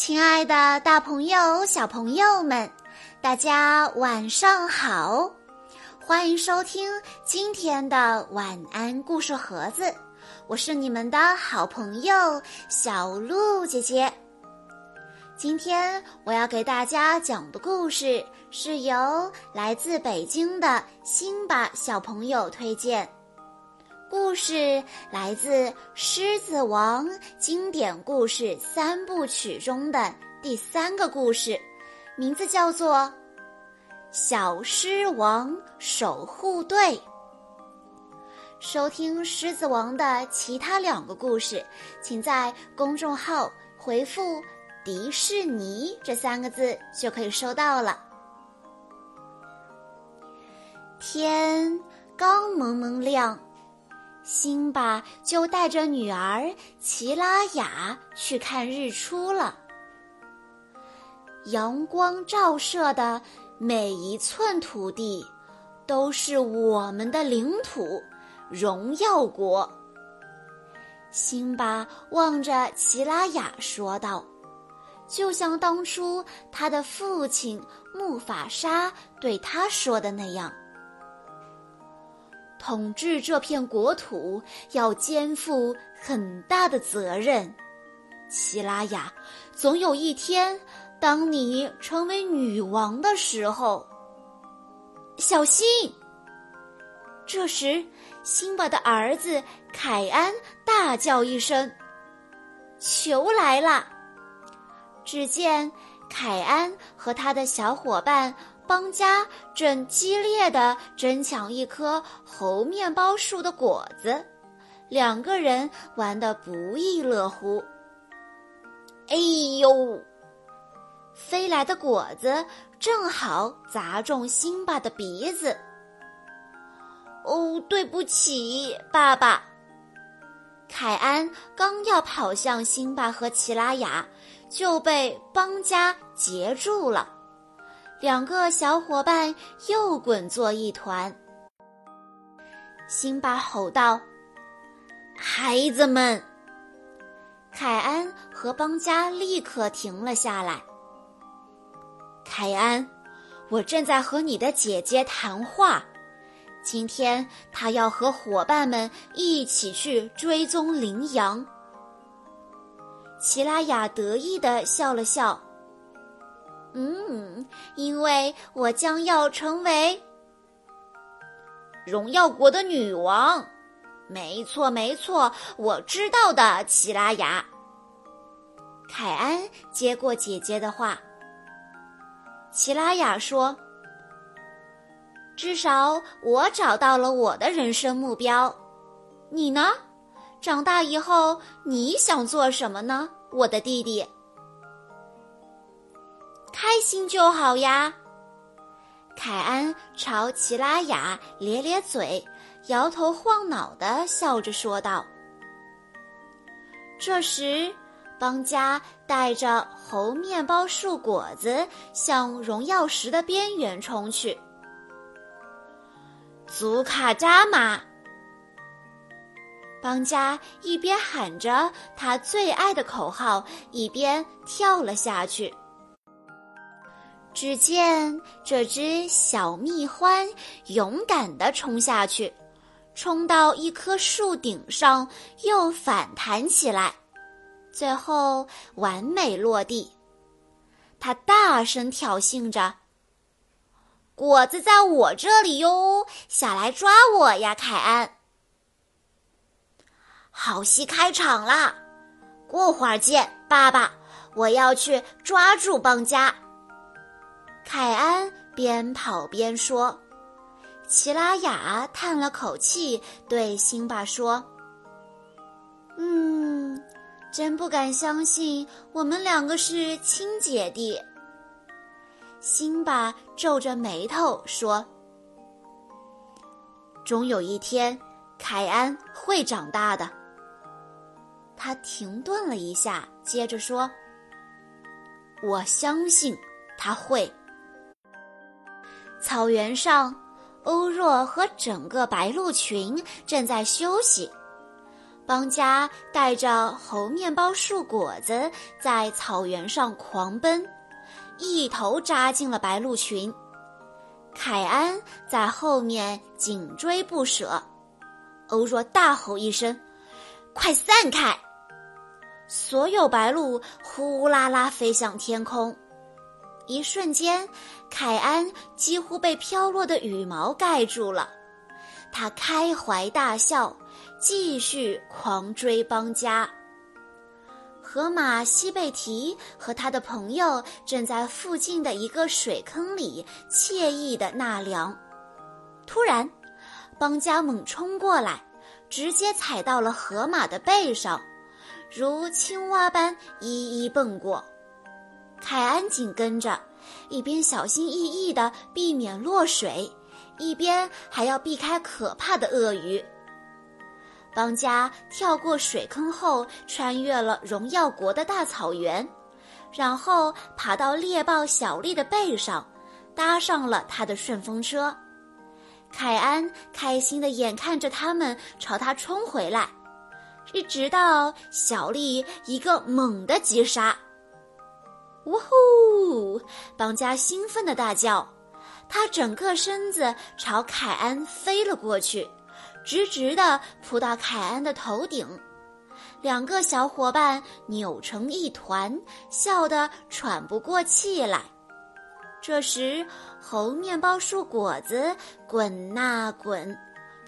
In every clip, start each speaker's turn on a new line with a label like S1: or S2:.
S1: 亲爱的，大朋友、小朋友们，大家晚上好！欢迎收听今天的晚安故事盒子，我是你们的好朋友小鹿姐姐。今天我要给大家讲的故事是由来自北京的辛巴小朋友推荐。故事来自《狮子王》经典故事三部曲中的第三个故事，名字叫做《小狮王守护队》。收听《狮子王》的其他两个故事，请在公众号回复“迪士尼”这三个字就可以收到了。天刚蒙蒙亮。辛巴就带着女儿齐拉雅去看日出了。阳光照射的每一寸土地，都是我们的领土——荣耀国。辛巴望着齐拉雅说道：“就像当初他的父亲木法沙对他说的那样。”统治这片国土要肩负很大的责任，齐拉雅，总有一天，当你成为女王的时候，小心。这时，辛巴的儿子凯安大叫一声：“球来了！”只见凯安和他的小伙伴。邦家正激烈的争抢一棵猴面包树的果子，两个人玩得不亦乐乎。哎呦！飞来的果子正好砸中辛巴的鼻子。哦，对不起，爸爸。凯安刚要跑向辛巴和奇拉雅，就被邦家截住了。两个小伙伴又滚作一团。辛巴吼道：“孩子们！”凯安和邦加立刻停了下来。凯安，我正在和你的姐姐谈话。今天她要和伙伴们一起去追踪羚羊。齐拉雅得意的笑了笑。嗯，因为我将要成为荣耀国的女王。没错，没错，我知道的，齐拉雅。凯安接过姐姐的话。齐拉雅说：“至少我找到了我的人生目标。你呢？长大以后你想做什么呢，我的弟弟？”开心就好呀。凯安朝奇拉雅咧咧嘴，摇头晃脑的笑着说道。这时，邦加带着猴面包树果子向荣耀石的边缘冲去。祖卡扎马！邦加一边喊着他最爱的口号，一边跳了下去。只见这只小蜜獾勇敢地冲下去，冲到一棵树顶上，又反弹起来，最后完美落地。它大声挑衅着：“果子在我这里哟，下来抓我呀，凯安！”好戏开场啦，过会儿见，爸爸！我要去抓住邦家。凯安边跑边说：“奇拉雅叹了口气，对辛巴说：‘嗯，真不敢相信我们两个是亲姐弟。’”辛巴皱着眉头说：“终有一天，凯安会长大的。”他停顿了一下，接着说：“我相信他会。”草原上，欧若和整个白鹿群正在休息。邦家带着猴面包树果子在草原上狂奔，一头扎进了白鹿群。凯安在后面紧追不舍。欧若大吼一声：“快散开！”所有白鹭呼啦啦飞向天空。一瞬间，凯安几乎被飘落的羽毛盖住了。他开怀大笑。继续狂追邦家。河马西贝提和他的朋友正在附近的一个水坑里惬意的纳凉。突然，邦家猛冲过来，直接踩到了河马的背上，如青蛙般一一蹦过。凯安紧跟着，一边小心翼翼地避免落水，一边还要避开可怕的鳄鱼。邦家跳过水坑后，穿越了荣耀国的大草原，然后爬到猎豹小丽的背上，搭上了他的顺风车。凯安开心的眼看着他们朝他冲回来，一直到小丽一个猛的急刹。呜呼！邦加兴奋的大叫，他整个身子朝凯安飞了过去。直直地扑到凯安的头顶，两个小伙伴扭成一团，笑得喘不过气来。这时，猴面包树果子滚呐滚，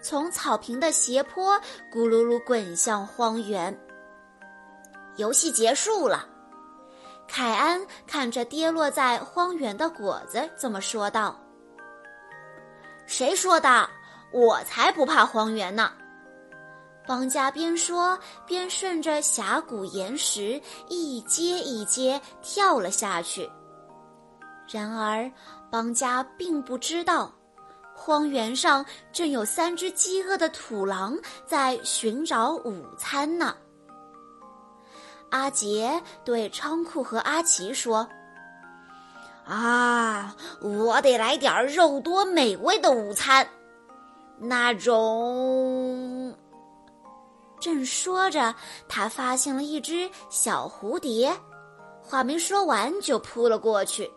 S1: 从草坪的斜坡咕噜噜滚向荒原。游戏结束了，凯安看着跌落在荒原的果子，这么说道：“谁说的？”我才不怕荒原呢！邦家边说边顺着峡谷岩石一阶一阶跳了下去。然而，邦家并不知道，荒原上正有三只饥饿的土狼在寻找午餐呢。阿杰对仓库和阿奇说：“啊，我得来点肉多美味的午餐。”那种，正说着，他发现了一只小蝴蝶，话没说完就扑了过去。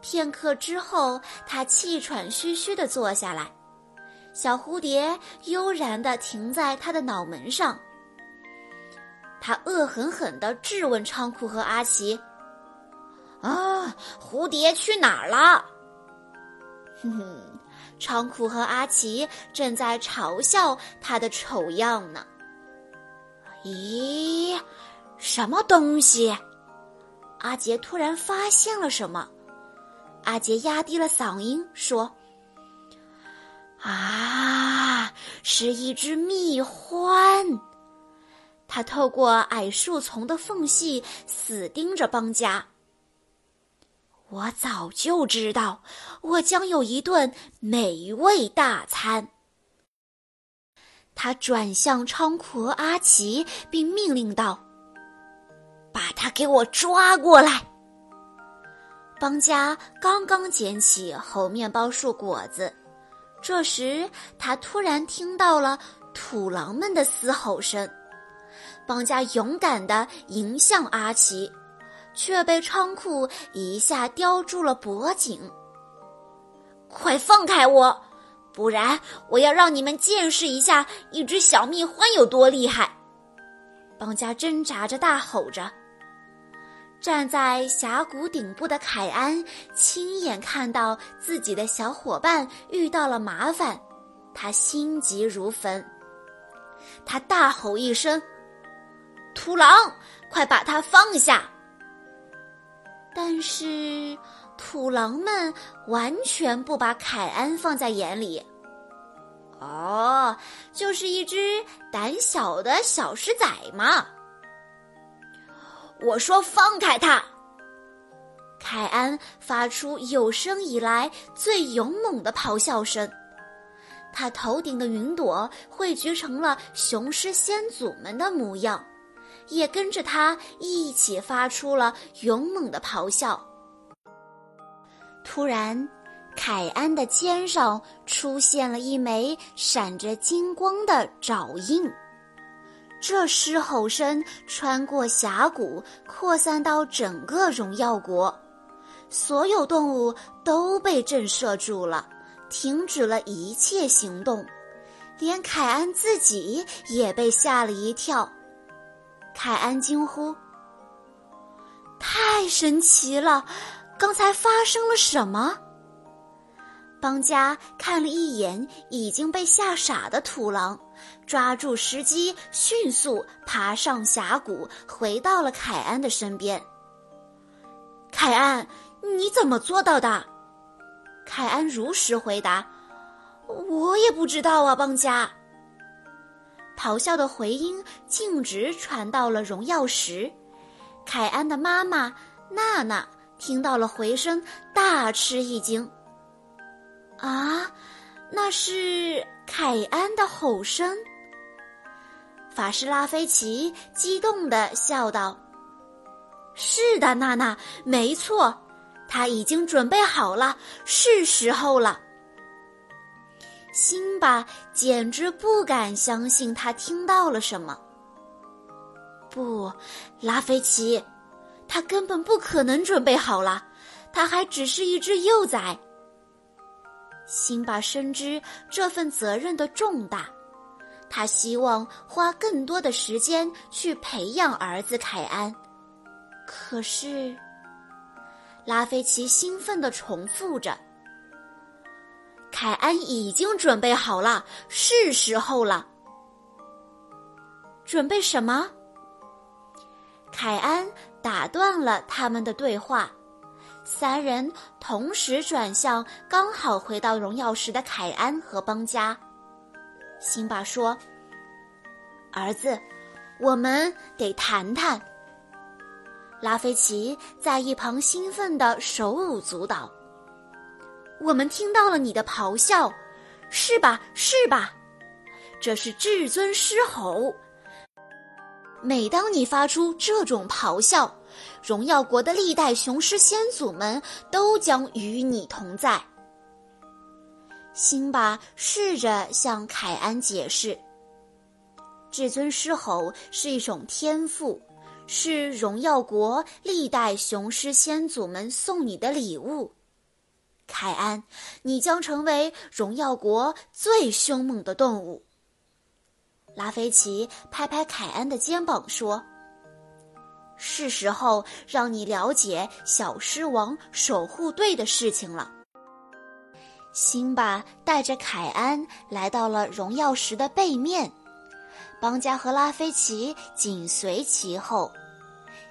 S1: 片刻之后，他气喘吁吁地坐下来，小蝴蝶悠然地停在他的脑门上。他恶狠狠地质问仓库和阿奇：“啊，蝴蝶去哪儿了？”哼哼。仓库和阿奇正在嘲笑他的丑样呢。咦，什么东西？阿杰突然发现了什么。阿杰压低了嗓音说：“啊，是一只蜜獾！”他透过矮树丛的缝隙死盯着邦家。我早就知道，我将有一顿美味大餐。他转向仓库和阿奇，并命令道：“把他给我抓过来！”邦家刚刚捡起猴面包树果子，这时他突然听到了土狼们的嘶吼声。邦家勇敢地迎向阿奇。却被仓库一下叼住了脖颈。快放开我，不然我要让你们见识一下一只小蜜獾有多厉害！邦家挣扎着大吼着。站在峡谷顶部的凯安亲眼看到自己的小伙伴遇到了麻烦，他心急如焚。他大吼一声：“土狼，快把它放下！”但是，土狼们完全不把凯安放在眼里。哦，就是一只胆小的小狮仔嘛！我说放开他！凯安发出有生以来最勇猛的咆哮声，他头顶的云朵汇聚成了雄狮先祖们的模样。也跟着他一起发出了勇猛的咆哮。突然，凯安的肩上出现了一枚闪着金光的爪印，这狮吼声穿过峡谷，扩散到整个荣耀国，所有动物都被震慑住了，停止了一切行动，连凯安自己也被吓了一跳。凯安惊呼：“太神奇了！刚才发生了什么？”邦家看了一眼已经被吓傻的土狼，抓住时机，迅速爬上峡谷，回到了凯安的身边。凯安，你怎么做到的？凯安如实回答：“我也不知道啊，邦家。”咆哮的回音径直传到了荣耀石，凯安的妈妈娜娜听到了回声，大吃一惊。啊，那是凯安的吼声。法师拉菲奇激动地笑道：“是的，娜娜，没错，他已经准备好了，是时候了。”辛巴简直不敢相信他听到了什么。不，拉菲奇，他根本不可能准备好了，他还只是一只幼崽。辛巴深知这份责任的重大，他希望花更多的时间去培养儿子凯安。可是，拉菲奇兴奋地重复着：“凯安已经准备好了，是时候了。”准备什么？凯安打断了他们的对话。三人同时转向刚好回到荣耀时的凯安和邦加。辛巴说：“儿子，我们得谈谈。”拉菲奇在一旁兴奋的手舞足蹈。我们听到了你的咆哮，是吧？是吧？这是至尊狮吼。每当你发出这种咆哮。荣耀国的历代雄狮先祖们都将与你同在。辛巴试着向凯安解释：“至尊狮吼是一种天赋，是荣耀国历代雄狮先祖们送你的礼物。凯安，你将成为荣耀国最凶猛的动物。”拉菲奇拍拍凯安的肩膀说。是时候让你了解小狮王守护队的事情了。辛巴带着凯安来到了荣耀石的背面，邦加和拉菲奇紧随其后。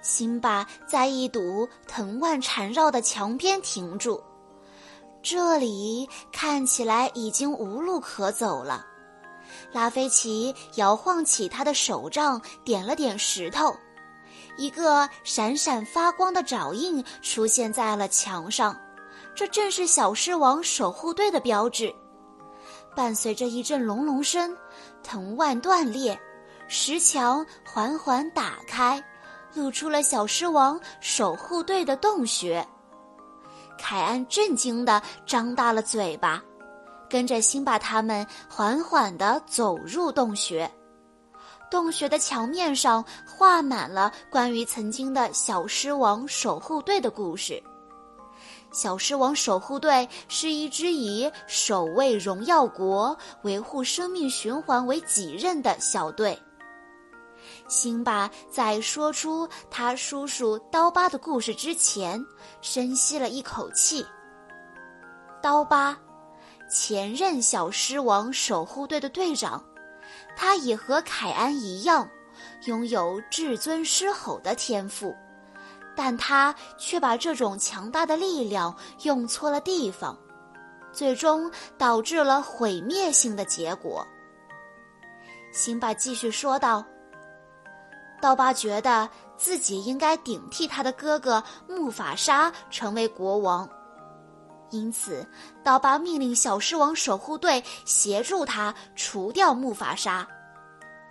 S1: 辛巴在一堵藤蔓缠绕的墙边停住，这里看起来已经无路可走了。拉菲奇摇晃起他的手杖，点了点石头。一个闪闪发光的爪印出现在了墙上，这正是小狮王守护队的标志。伴随着一阵隆隆声，藤蔓断裂，石墙缓缓打开，露出了小狮王守护队的洞穴。凯安震惊地张大了嘴巴，跟着辛巴他们缓缓地走入洞穴。洞穴的墙面上画满了关于曾经的小狮王守护队的故事。小狮王守护队是一支以守卫荣耀国、维护生命循环为己任的小队。辛巴在说出他叔叔刀疤的故事之前，深吸了一口气。刀疤，前任小狮王守护队的队长。他也和凯安一样，拥有至尊狮吼的天赋，但他却把这种强大的力量用错了地方，最终导致了毁灭性的结果。辛巴继续说道：“刀疤觉得自己应该顶替他的哥哥木法沙成为国王。”因此，刀疤命令小狮王守护队协助他除掉木法沙，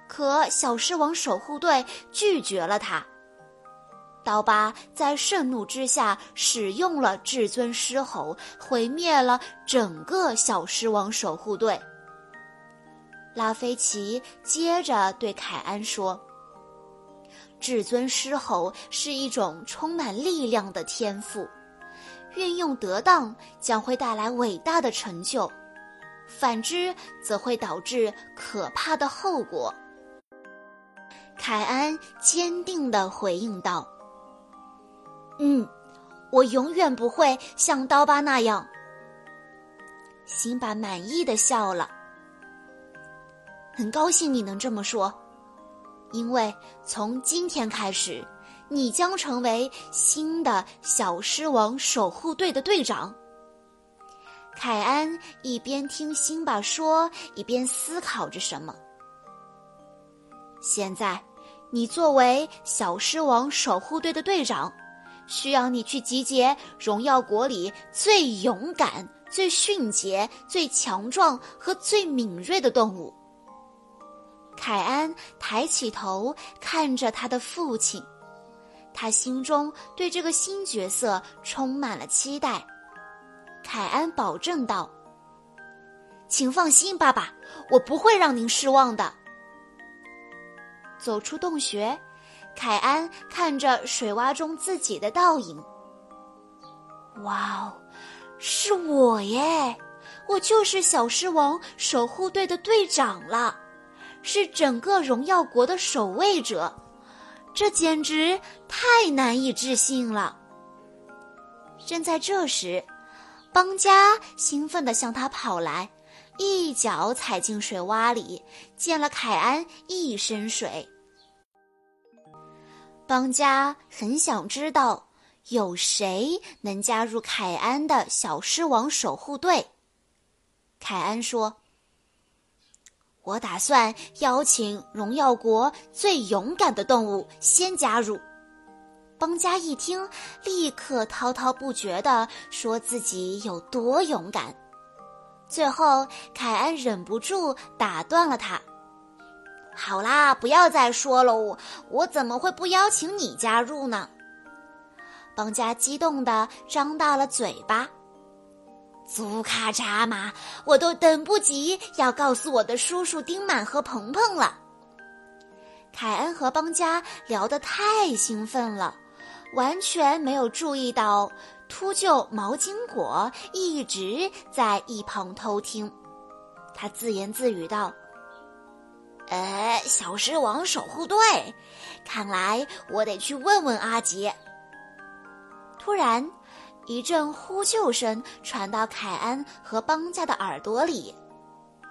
S1: 可小狮王守护队拒绝了他。刀疤在盛怒之下使用了至尊狮吼，毁灭了整个小狮王守护队。拉菲奇接着对凯安说：“至尊狮吼是一种充满力量的天赋，运用得当将会带来伟大的成就，反之则会导致可怕的后果。”凯安坚定地回应道：“嗯，我永远不会像刀疤那样。”辛巴满意的笑了。很高兴你能这么说，因为从今天开始，你将成为新的小狮王守护队的队长。凯安一边听辛巴说，一边思考着什么。现在，你作为小狮王守护队的队长，需要你去集结荣耀国里最勇敢、最迅捷、最强壮和最敏锐的动物。凯安抬起头看着他的父亲，他心中对这个新角色充满了期待。凯安保证道：“请放心，爸爸，我不会让您失望的。”走出洞穴，凯安看着水洼中自己的倒影。哇哦，是我耶！我就是小狮王守护队的队长了。是整个荣耀国的守卫者，这简直太难以置信了。正在这时，邦加兴奋地向他跑来，一脚踩进水洼里，溅了凯安一身水。邦加很想知道有谁能加入凯安的小狮王守护队。凯安说。我打算邀请荣耀国最勇敢的动物先加入。邦加一听，立刻滔滔不绝地说自己有多勇敢。最后，凯恩忍不住打断了他：“好啦，不要再说了！我怎么会不邀请你加入呢？”邦加激动地张大了嘴巴。祖卡扎马，我都等不及要告诉我的叔叔丁满和鹏鹏了。凯恩和邦加聊得太兴奋了，完全没有注意到秃鹫毛巾果一直在一旁偷听。他自言自语道：“呃，小狮王守护队，看来我得去问问阿杰。”突然。一阵呼救声传到凯恩和邦加的耳朵里，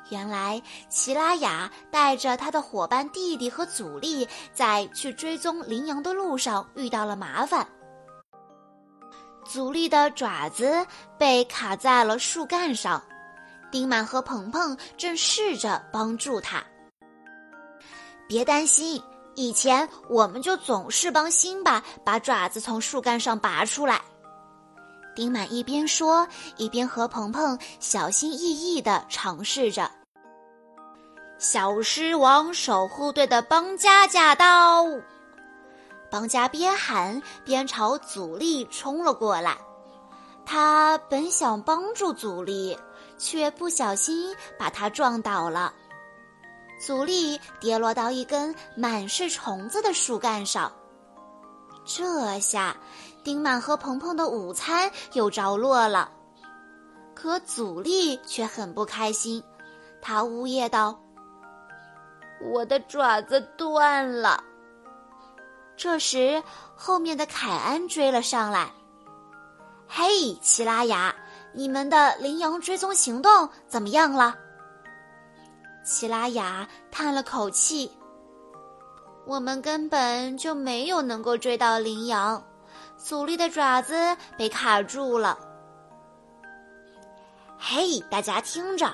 S1: 原来齐拉雅带着他的伙伴弟弟和祖力在去追踪羚羊的路上遇到了麻烦。祖力的爪子被卡在了树干上，丁满和鹏鹏正试着帮助他。别担心，以前我们就总是帮辛巴把爪子从树干上拔出来。丁满一边说，一边和鹏鹏小心翼翼地尝试着。小狮王守护队的邦加驾到！邦加边喊边朝阻力冲了过来。他本想帮助阻力，却不小心把他撞倒了。阻力跌落到一根满是虫子的树干上。这下。丁满和鹏鹏的午餐又着落了，可阻力却很不开心。他呜咽道：“我的爪子断了。”这时，后面的凯安追了上来：“嘿，齐拉雅，你们的羚羊追踪行动怎么样了？”齐拉雅叹了口气：“我们根本就没有能够追到羚羊。”阻力的爪子被卡住了。嘿，大家听着！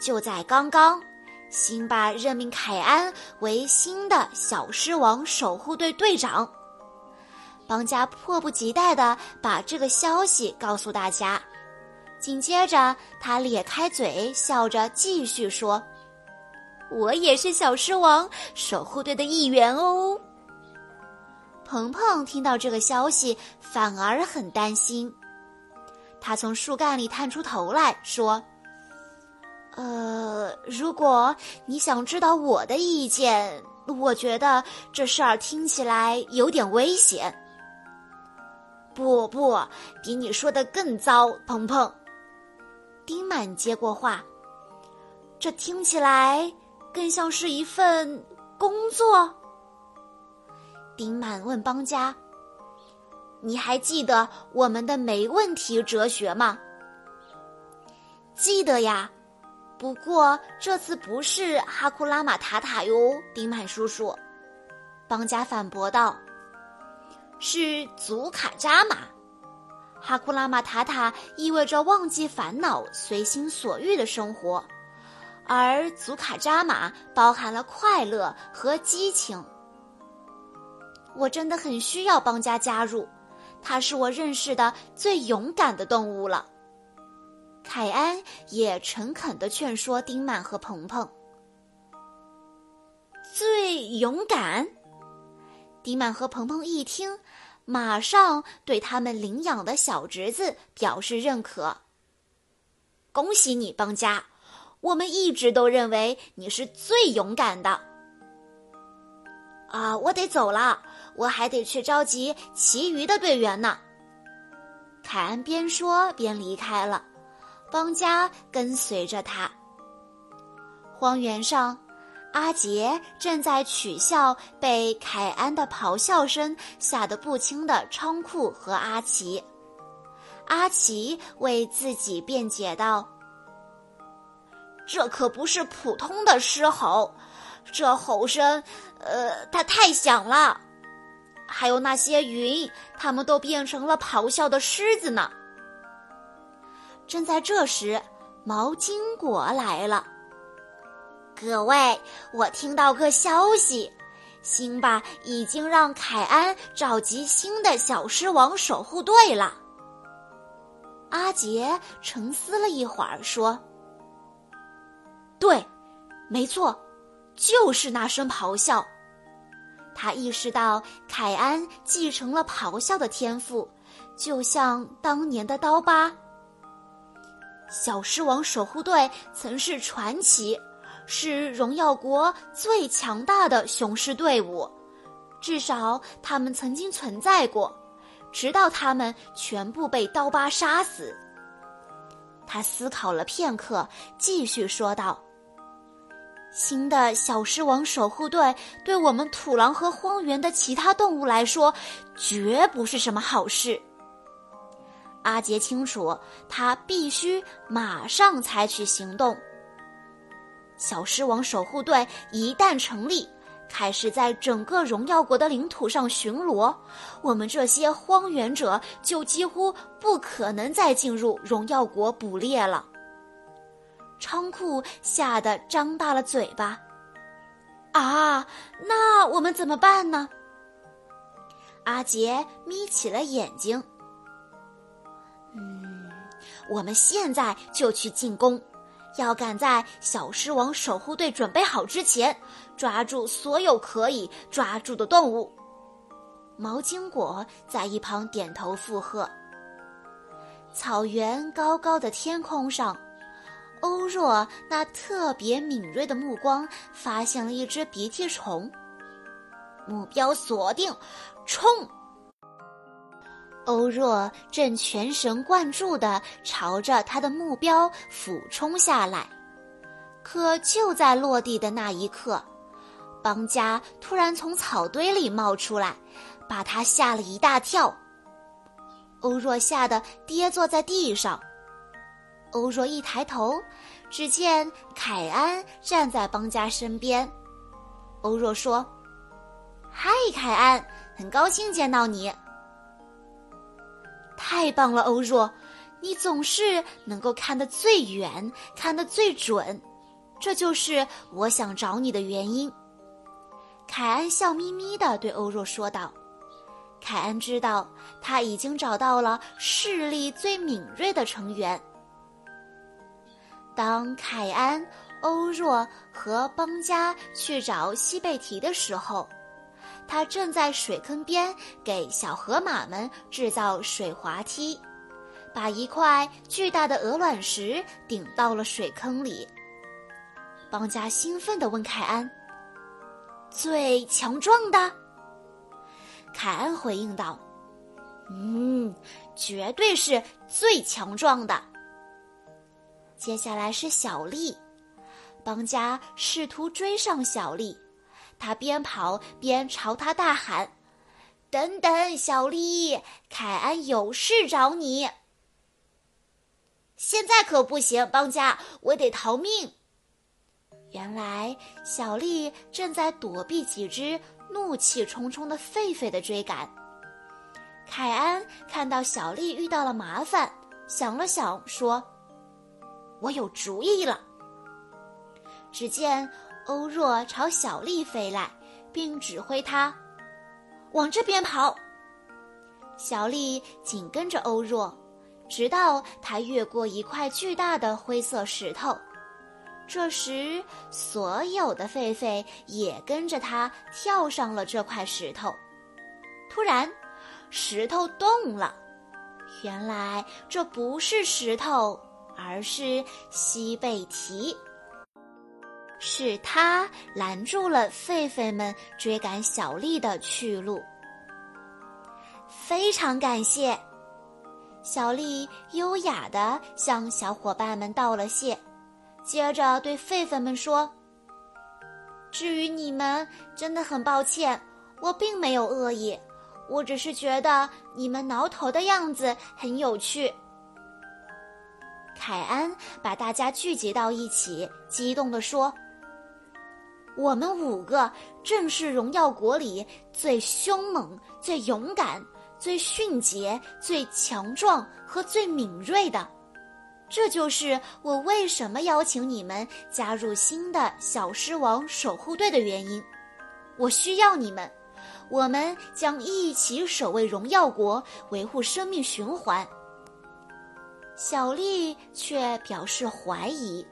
S1: 就在刚刚，辛巴任命凯安为新的小狮王守护队队长。邦加迫不及待地把这个消息告诉大家。紧接着，他咧开嘴，笑着继续说：“我也是小狮王守护队的一员哦。”鹏鹏听到这个消息，反而很担心。他从树干里探出头来说：“呃，如果你想知道我的意见，我觉得这事儿听起来有点危险。不不，比你说的更糟，鹏鹏。丁满接过话，这听起来更像是一份工作。丁满问邦家：“你还记得我们的没问题哲学吗？”记得呀，不过这次不是哈库拉马塔塔哟，丁满叔叔。邦家反驳道：“是祖卡扎马。”哈库拉马塔塔意味着忘记烦恼、随心所欲的生活，而祖卡扎马包含了快乐和激情。我真的很需要邦家加入，它是我认识的最勇敢的动物了。凯安也诚恳地劝说丁满和鹏鹏。最勇敢，丁满和鹏鹏一听。马上对他们领养的小侄子表示认可。恭喜你，邦家！我们一直都认为你是最勇敢的。啊，我得走了，我还得去召集其余的队员呢。凯恩边说边离开了，邦家跟随着他。荒原上。阿杰正在取笑被凯安的咆哮声吓得不轻的仓库和阿奇。阿奇为自己辩解道：“这可不是普通的狮吼，这吼声，呃，它太响了。还有那些云，它们都变成了咆哮的狮子呢。”正在这时，毛巾果来了。各位，我听到个消息，辛巴已经让凯安召集新的小狮王守护队了。阿杰沉思了一会儿，说：“对，没错，就是那声咆哮。”他意识到凯安继承了咆哮的天赋，就像当年的刀疤。小狮王守护队曾是传奇。是荣耀国最强大的雄狮队伍，至少他们曾经存在过，直到他们全部被刀疤杀死。他思考了片刻，继续说道：“新的小狮王守护队对我们土狼和荒原的其他动物来说，绝不是什么好事。”阿杰清楚，他必须马上采取行动。小狮王守护队一旦成立，开始在整个荣耀国的领土上巡逻，我们这些荒原者就几乎不可能再进入荣耀国捕猎了。仓库吓得张大了嘴巴。啊，那我们怎么办呢？阿杰眯起了眼睛。嗯，我们现在就去进攻。要赶在小狮王守护队准备好之前，抓住所有可以抓住的动物。毛巾果在一旁点头附和。草原高高的天空上，欧若那特别敏锐的目光发现了一只鼻涕虫。目标锁定，冲！欧若正全神贯注地朝着他的目标俯冲下来，可就在落地的那一刻，邦家突然从草堆里冒出来，把他吓了一大跳。欧若吓得跌坐在地上。欧若一抬头，只见凯安站在邦家身边。欧若说：“嗨，凯安，很高兴见到你。”太棒了，欧若，你总是能够看得最远，看得最准，这就是我想找你的原因。凯安笑眯眯地对欧若说道。凯恩知道他已经找到了视力最敏锐的成员。当凯安、欧若和邦加去找西贝提的时候。他正在水坑边给小河马们制造水滑梯，把一块巨大的鹅卵石顶到了水坑里。邦加兴奋地问凯安：“最强壮的？”凯安回应道：“嗯，绝对是最强壮的。”接下来是小丽，邦加试图追上小丽，他边跑边朝他大喊：“等等，小丽，凯安有事找你。”现在可不行，邦加，我得逃命。原来小丽正在躲避几只怒气冲冲的狒狒的追赶。凯安看到小丽遇到了麻烦，想了想，说：“我有主意了。”只见欧若朝小丽飞来，并指挥她往这边跑。小丽紧跟着欧若。直到他越过一块巨大的灰色石头，这时所有的狒狒也跟着他跳上了这块石头。突然，石头动了，原来这不是石头，而是西贝提。是他拦住了狒狒们追赶小丽的去路。非常感谢。小丽优雅地向小伙伴们道了谢，接着对狒狒们说：“至于你们，真的很抱歉，我并没有恶意，我只是觉得你们挠头的样子很有趣。”凯安把大家聚集到一起，激动地说：“我们五个正是荣耀国里最凶猛、最勇敢。”最迅捷、最强壮和最敏锐的，这就是我为什么邀请你们加入新的小狮王守护队的原因。我需要你们，我们将一起守卫荣耀国，维护生命循环。小丽却表示怀疑：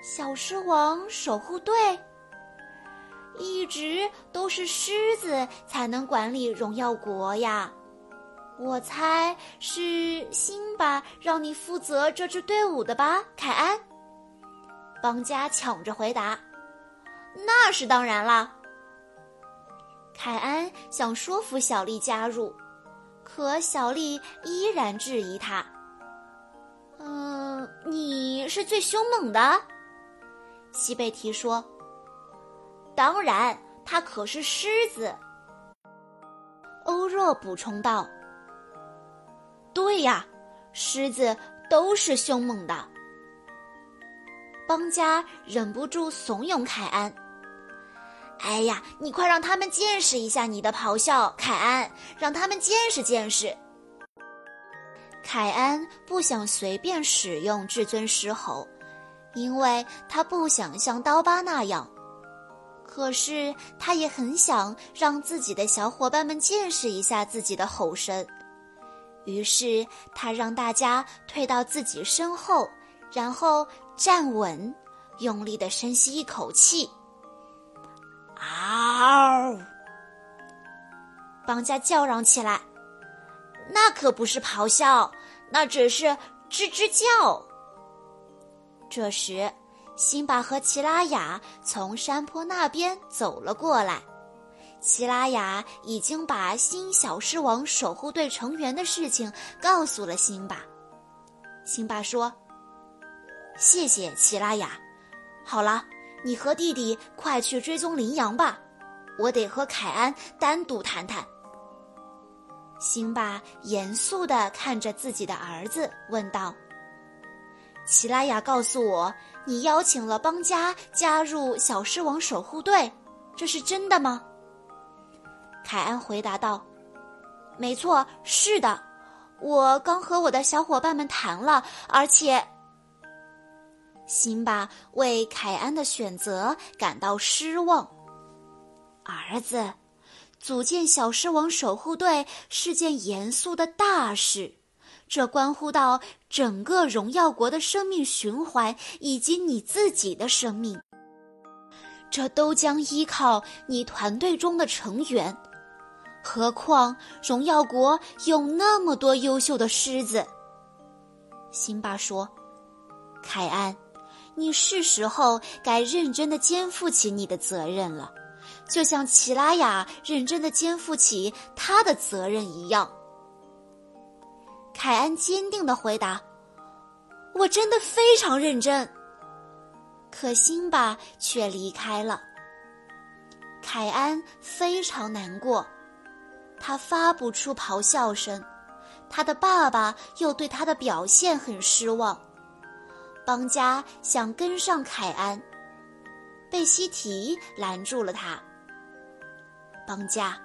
S1: 小狮王守护队。一直都是狮子才能管理荣耀国呀，我猜是辛巴让你负责这支队伍的吧，凯安。邦加抢着回答：“那是当然啦。”凯安想说服小丽加入，可小丽依然质疑他：“嗯，你是最凶猛的。”西贝提说。当然，它可是狮子。欧若补充道：“对呀，狮子都是凶猛的。”邦加忍不住怂恿凯安：“哎呀，你快让他们见识一下你的咆哮，凯安，让他们见识见识。”凯安不想随便使用至尊狮吼，因为他不想像刀疤那样。可是，他也很想让自己的小伙伴们见识一下自己的吼声。于是，他让大家退到自己身后，然后站稳，用力的深吸一口气。嗷！邦加叫嚷起来：“那可不是咆哮，那只是吱吱叫。”这时。辛巴和奇拉雅从山坡那边走了过来。奇拉雅已经把新小狮王守护队成员的事情告诉了辛巴。辛巴说：“谢谢奇拉雅。好了，你和弟弟快去追踪羚羊吧，我得和凯安单独谈谈。”辛巴严肃地看着自己的儿子，问道。奇拉雅告诉我，你邀请了邦加加入小狮王守护队，这是真的吗？凯安回答道：“没错，是的，我刚和我的小伙伴们谈了，而且……”辛巴为凯安的选择感到失望。儿子，组建小狮王守护队是件严肃的大事。这关乎到整个荣耀国的生命循环，以及你自己的生命。这都将依靠你团队中的成员。何况荣耀国有那么多优秀的狮子。辛巴说：“凯安，你是时候该认真的肩负起你的责任了，就像齐拉雅认真的肩负起他的责任一样。”凯安坚定的回答：“我真的非常认真。”可辛巴却离开了。凯安非常难过，他发不出咆哮声。他的爸爸又对他的表现很失望。邦加想跟上凯安，贝西提拦住了他。邦加，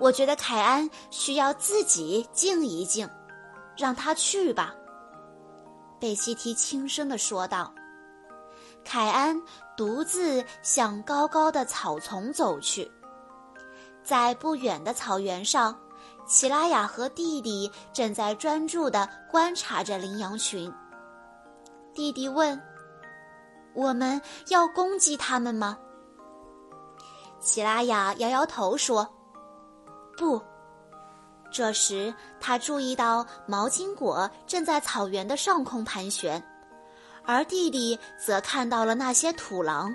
S1: 我觉得凯安需要自己静一静，让他去吧。贝西提轻声的说道。凯安独自向高高的草丛走去，在不远的草原上，齐拉雅和弟弟正在专注地观察着羚羊群。弟弟问：“我们要攻击他们吗？”齐拉雅摇摇头说：“不。”这时，他注意到毛巾果正在草原的上空盘旋。而弟弟则看到了那些土狼。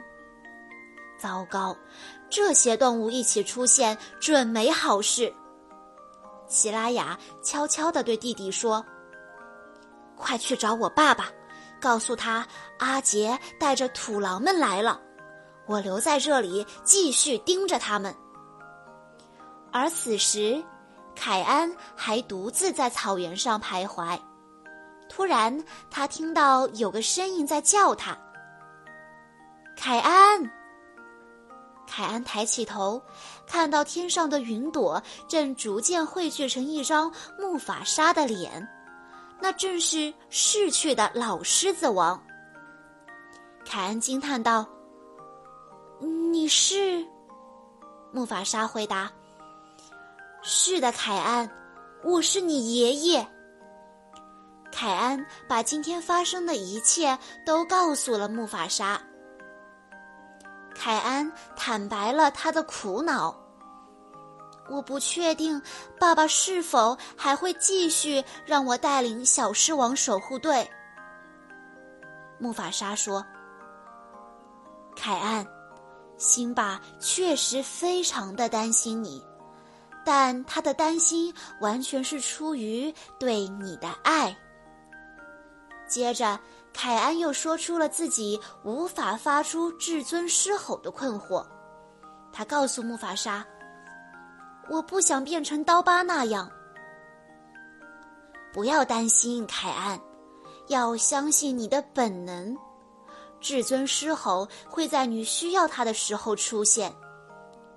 S1: 糟糕，这些动物一起出现准没好事。齐拉雅悄悄地对弟弟说：“快去找我爸爸，告诉他阿杰带着土狼们来了。我留在这里继续盯着他们。”而此时，凯安还独自在草原上徘徊。突然，他听到有个声音在叫他：“凯安。”凯安抬起头，看到天上的云朵正逐渐汇聚成一张木法沙的脸，那正是逝去的老狮子王。凯安惊叹道：“你是？”木法沙回答：“是的，凯安，我是你爷爷。”凯安把今天发生的一切都告诉了木法沙。凯安坦白了他的苦恼。我不确定爸爸是否还会继续让我带领小狮王守护队。木法沙说：“凯安，辛巴确实非常的担心你，但他的担心完全是出于对你的爱。”接着，凯安又说出了自己无法发出至尊狮吼的困惑。他告诉木法沙：“我不想变成刀疤那样。”不要担心，凯安，要相信你的本能。至尊狮吼会在你需要它的时候出现，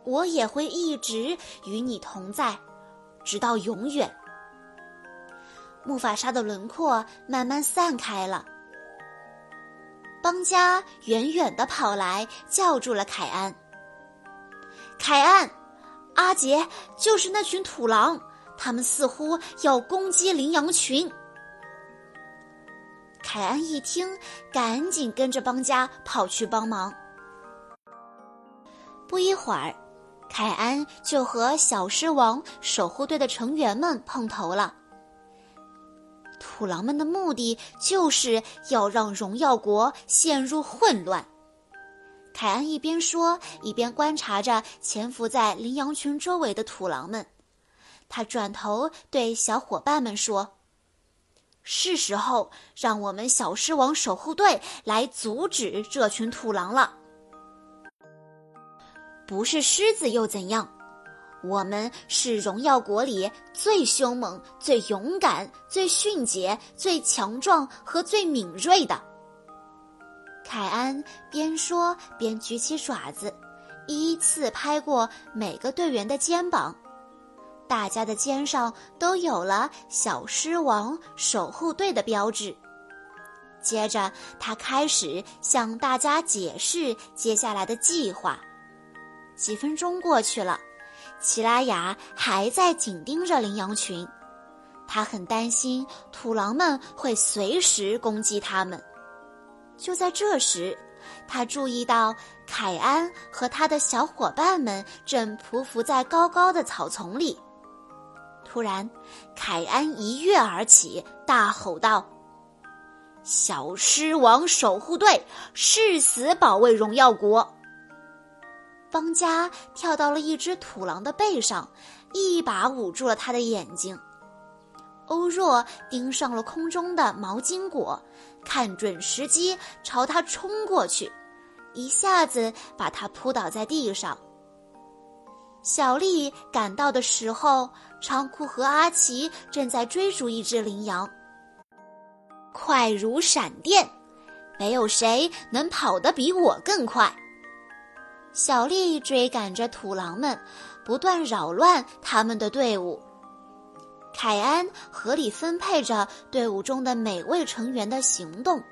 S1: 我也会一直与你同在，直到永远。木法沙的轮廓慢慢散开了。邦加远远的跑来，叫住了凯安。凯安，阿杰就是那群土狼，他们似乎要攻击羚羊群。凯恩一听，赶紧跟着邦家跑去帮忙。不一会儿，凯安就和小狮王守护队的成员们碰头了。土狼们的目的就是要让荣耀国陷入混乱。凯恩一边说，一边观察着潜伏在羚羊群周围的土狼们。他转头对小伙伴们说：“是时候让我们小狮王守护队来阻止这群土狼了。不是狮子又怎样？”我们是荣耀国里最凶猛、最勇敢、最迅捷、最强壮和最敏锐的。凯安边说边举起爪子，依次拍过每个队员的肩膀，大家的肩上都有了小狮王守护队的标志。接着，他开始向大家解释接下来的计划。几分钟过去了。奇拉雅还在紧盯着羚羊群，他很担心土狼们会随时攻击他们。就在这时，他注意到凯安和他的小伙伴们正匍匐在高高的草丛里。突然，凯安一跃而起，大吼道：“小狮王守护队誓死保卫荣耀国。邦加跳到了一只土狼的背上，一把捂住了他的眼睛。欧若盯上了空中的毛巾果，看准时机朝他冲过去，一下子把他扑倒在地上。小丽赶到的时候，长裤和阿奇正在追逐一只羚羊。快如闪电，没有谁能跑得比我更快。小丽追赶着土狼们，不断扰乱他们的队伍。凯安合理分配着队伍中的每位成员的行动，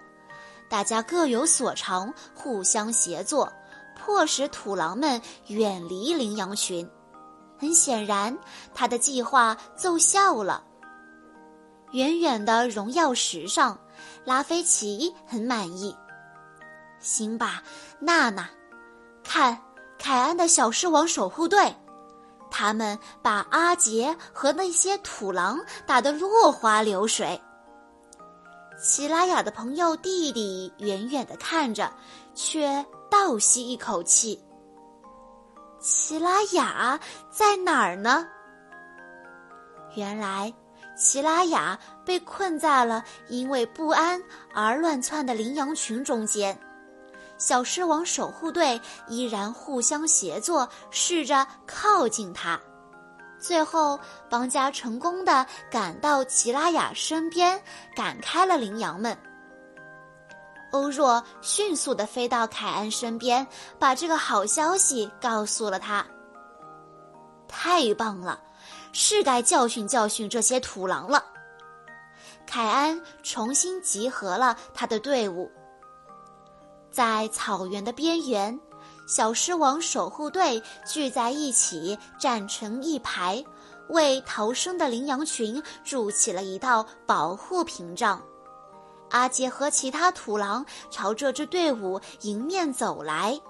S1: 大家各有所长，互相协作，迫使土狼们远离羚羊群。很显然，他的计划奏效了。远远的荣耀石上，拉菲奇很满意。辛巴、娜娜，看凯安的小狮王守护队，他们把阿杰和那些土狼打得落花流水。齐拉雅的朋友弟弟远远的看着，却倒吸一口气。奇拉雅在哪儿呢？原来。奇拉雅被困在了因为不安而乱窜的羚羊群中间，小狮王守护队依然互相协作，试着靠近他。最后，邦加成功的赶到奇拉雅身边，赶开了羚羊们。欧若迅速的飞到凯安身边，把这个好消息告诉了他。太棒了！是该教训教训这些土狼了。凯安重新集合了他的队伍，在草原的边缘，小狮王守护队聚在一起，站成一排，为逃生的羚羊群筑起了一道保护屏障。阿杰和其他土狼朝这支队伍迎面走来。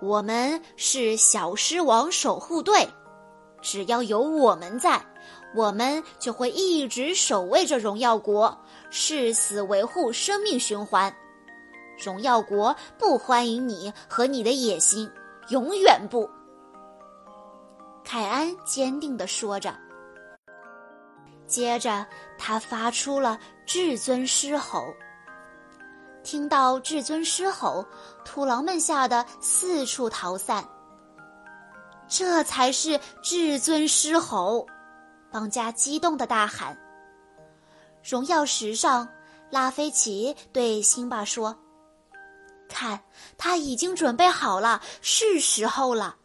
S1: 我们是小狮王守护队。只要有我们在，我们就会一直守卫着荣耀国，誓死维护生命循环。荣耀国不欢迎你和你的野心，永远不。凯安坚定地说着。接着，他发出了至尊狮吼。听到至尊狮吼，土狼们吓得四处逃散。这才是至尊狮吼！邦加激动的大喊。荣耀石上，拉菲奇对辛巴说：“看，他已经准备好了，是时候了。”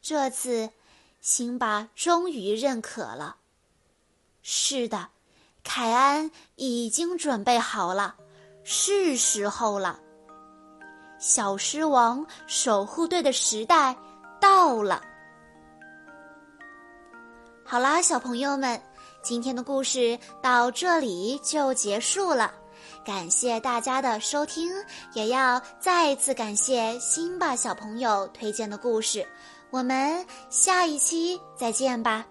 S1: 这次，辛巴终于认可了。是的，凯安已经准备好了，是时候了。小狮王守护队的时代。到了，好啦，小朋友们，今天的故事到这里就结束了。感谢大家的收听，也要再次感谢辛巴小朋友推荐的故事。我们下一期再见吧。